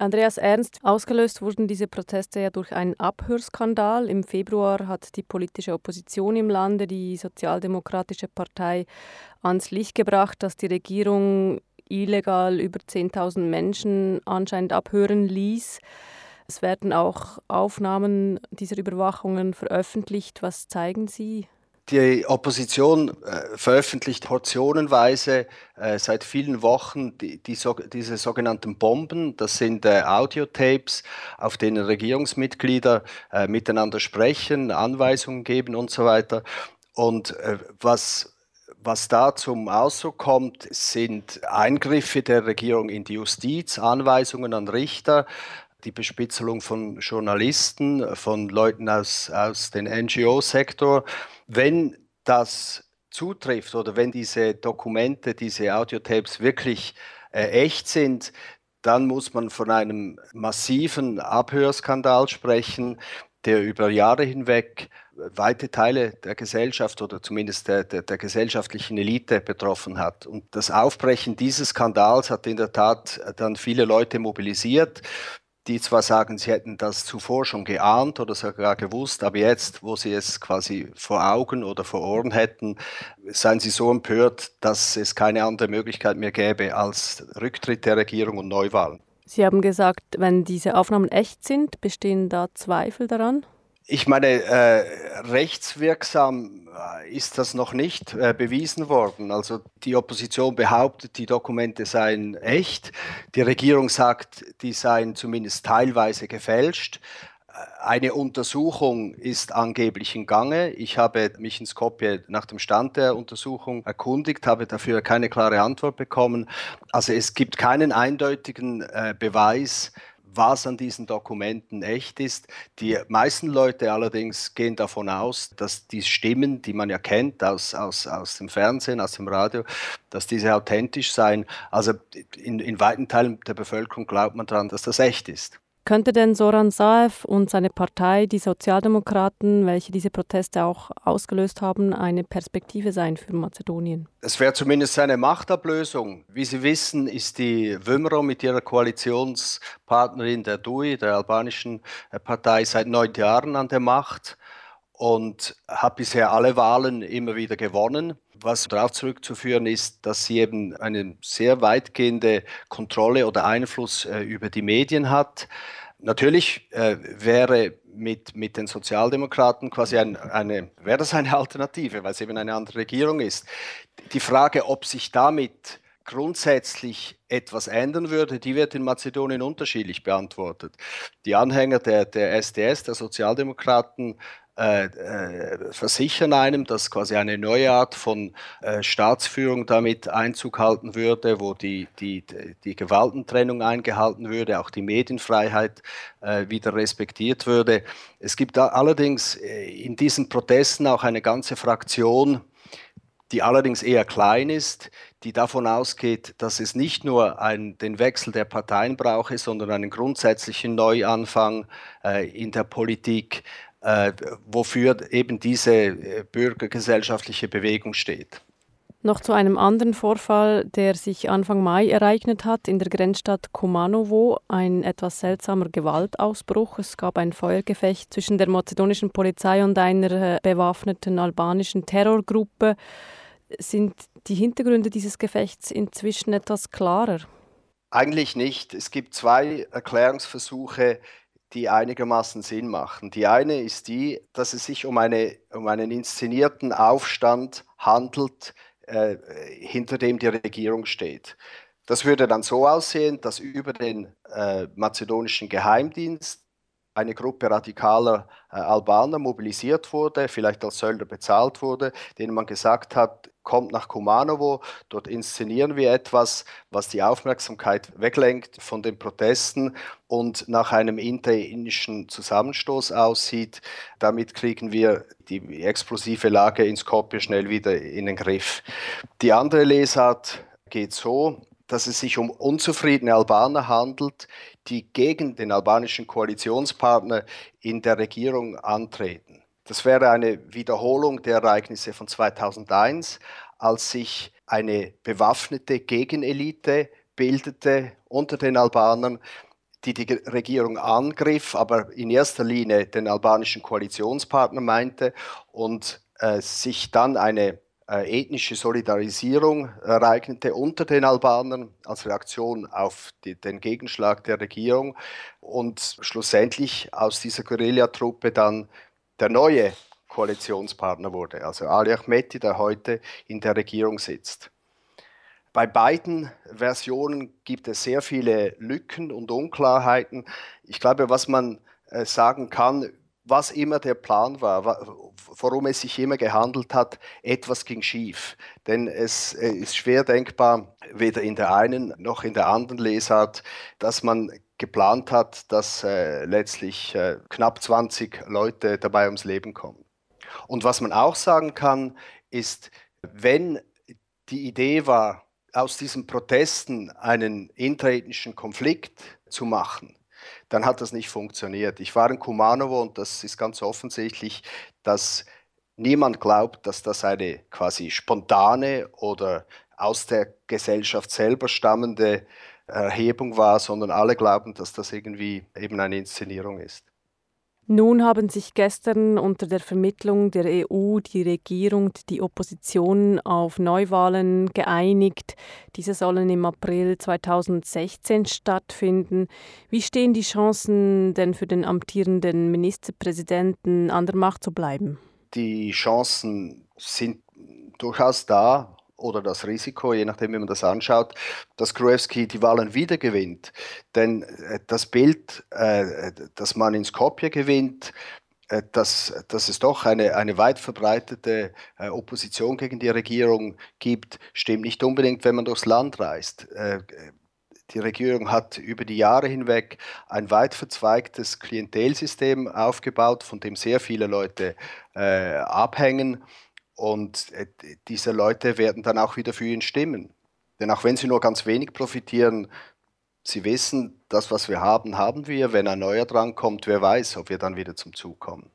Andreas Ernst, ausgelöst wurden diese Proteste ja durch einen Abhörskandal. Im Februar hat die politische Opposition im Lande, die Sozialdemokratische Partei, ans Licht gebracht, dass die Regierung illegal über 10.000 Menschen anscheinend abhören ließ. Es werden auch Aufnahmen dieser Überwachungen veröffentlicht. Was zeigen sie? Die Opposition äh, veröffentlicht portionenweise äh, seit vielen Wochen die, die so, diese sogenannten Bomben. Das sind äh, Audiotapes, auf denen Regierungsmitglieder äh, miteinander sprechen, Anweisungen geben und so weiter. Und äh, was was da zum Ausdruck kommt, sind Eingriffe der Regierung in die Justiz, Anweisungen an Richter, die Bespitzelung von Journalisten, von Leuten aus, aus dem NGO-Sektor. Wenn das zutrifft oder wenn diese Dokumente, diese Audiotapes wirklich äh, echt sind, dann muss man von einem massiven Abhörskandal sprechen, der über Jahre hinweg weite Teile der Gesellschaft oder zumindest der, der, der, gesellschaftlichen Elite betroffen hat. Und das Aufbrechen dieses Skandals hat in der Tat dann viele Leute mobilisiert die zwar sagen, sie hätten das zuvor schon geahnt oder sogar gewusst, aber jetzt, wo sie es quasi vor Augen oder vor Ohren hätten, seien sie so empört, dass es keine andere Möglichkeit mehr gäbe als Rücktritt der Regierung und Neuwahlen. Sie haben gesagt, wenn diese Aufnahmen echt sind, bestehen da Zweifel daran? Ich meine, äh, rechtswirksam ist das noch nicht äh, bewiesen worden. Also die Opposition behauptet, die Dokumente seien echt. Die Regierung sagt, die seien zumindest teilweise gefälscht. Äh, eine Untersuchung ist angeblich in Gange. Ich habe mich in Skopje nach dem Stand der Untersuchung erkundigt, habe dafür keine klare Antwort bekommen. Also es gibt keinen eindeutigen äh, Beweis, was an diesen Dokumenten echt ist. Die meisten Leute allerdings gehen davon aus, dass die Stimmen, die man ja kennt aus, aus, aus dem Fernsehen, aus dem Radio, dass diese authentisch seien. Also in, in weiten Teilen der Bevölkerung glaubt man daran, dass das echt ist. Könnte denn Soran Saev und seine Partei, die Sozialdemokraten, welche diese Proteste auch ausgelöst haben, eine Perspektive sein für Mazedonien? Es wäre zumindest eine Machtablösung. Wie Sie wissen, ist die Wümro mit ihrer Koalitionspartnerin der DUI, der albanischen Partei, seit neun Jahren an der Macht und hat bisher alle Wahlen immer wieder gewonnen. Was darauf zurückzuführen ist, dass sie eben eine sehr weitgehende Kontrolle oder Einfluss äh, über die Medien hat. Natürlich äh, wäre mit, mit den Sozialdemokraten quasi ein, eine, wäre das eine Alternative, weil es eben eine andere Regierung ist. Die Frage, ob sich damit grundsätzlich etwas ändern würde, die wird in Mazedonien unterschiedlich beantwortet. Die Anhänger der, der SDS, der Sozialdemokraten, äh, äh, versichern einem, dass quasi eine neue Art von äh, Staatsführung damit Einzug halten würde, wo die, die, die Gewaltentrennung eingehalten würde, auch die Medienfreiheit äh, wieder respektiert würde. Es gibt allerdings äh, in diesen Protesten auch eine ganze Fraktion, die allerdings eher klein ist, die davon ausgeht, dass es nicht nur ein, den Wechsel der Parteien brauche, sondern einen grundsätzlichen Neuanfang äh, in der Politik, äh, wofür eben diese äh, bürgergesellschaftliche Bewegung steht. Noch zu einem anderen Vorfall, der sich Anfang Mai ereignet hat in der Grenzstadt Kumanovo, ein etwas seltsamer Gewaltausbruch. Es gab ein Feuergefecht zwischen der mazedonischen Polizei und einer äh, bewaffneten albanischen Terrorgruppe. Sind die Hintergründe dieses Gefechts inzwischen etwas klarer? Eigentlich nicht. Es gibt zwei Erklärungsversuche, die einigermaßen Sinn machen. Die eine ist die, dass es sich um, eine, um einen inszenierten Aufstand handelt, äh, hinter dem die Regierung steht. Das würde dann so aussehen, dass über den äh, mazedonischen Geheimdienst eine Gruppe radikaler äh, Albaner mobilisiert wurde, vielleicht als Söldner bezahlt wurde, denen man gesagt hat, kommt nach Kumanovo, dort inszenieren wir etwas, was die Aufmerksamkeit weglenkt von den Protesten und nach einem interinnischen Zusammenstoß aussieht. Damit kriegen wir die explosive Lage in Skopje schnell wieder in den Griff. Die andere Lesart geht so, dass es sich um unzufriedene Albaner handelt, die gegen den albanischen Koalitionspartner in der Regierung antreten. Das wäre eine Wiederholung der Ereignisse von 2001, als sich eine bewaffnete Gegenelite bildete unter den Albanern, die die Regierung angriff, aber in erster Linie den albanischen Koalitionspartner meinte und äh, sich dann eine äh, ethnische Solidarisierung ereignete unter den Albanern als Reaktion auf die, den Gegenschlag der Regierung und schlussendlich aus dieser Guerillatruppe dann der neue Koalitionspartner wurde, also Ali Ahmeti, der heute in der Regierung sitzt. Bei beiden Versionen gibt es sehr viele Lücken und Unklarheiten. Ich glaube, was man äh, sagen kann, was immer der Plan war, worum es sich immer gehandelt hat, etwas ging schief. Denn es äh, ist schwer denkbar, weder in der einen noch in der anderen Lesart, dass man geplant hat, dass äh, letztlich äh, knapp 20 Leute dabei ums Leben kommen. Und was man auch sagen kann, ist, wenn die Idee war, aus diesen Protesten einen interethnischen Konflikt zu machen, dann hat das nicht funktioniert. Ich war in Kumanovo und das ist ganz offensichtlich, dass niemand glaubt, dass das eine quasi spontane oder aus der Gesellschaft selber stammende Erhebung war, sondern alle glauben, dass das irgendwie eben eine Inszenierung ist. Nun haben sich gestern unter der Vermittlung der EU die Regierung und die Opposition auf Neuwahlen geeinigt. Diese sollen im April 2016 stattfinden. Wie stehen die Chancen denn für den amtierenden Ministerpräsidenten an der Macht zu bleiben? Die Chancen sind durchaus da oder das Risiko, je nachdem, wie man das anschaut, dass Gruevski die Wahlen wieder gewinnt. Denn äh, das Bild, äh, dass man in Skopje gewinnt, äh, dass, dass es doch eine, eine weit verbreitete Opposition gegen die Regierung gibt, stimmt nicht unbedingt, wenn man durchs Land reist. Die Regierung hat über die Jahre hinweg ein weit verzweigtes Klientelsystem aufgebaut, von dem sehr viele Leute äh, abhängen. Und äh, diese Leute werden dann auch wieder für ihn stimmen. Denn auch wenn sie nur ganz wenig profitieren, sie wissen, das, was wir haben, haben wir. Wenn ein neuer drankommt, wer weiß, ob wir dann wieder zum Zug kommen.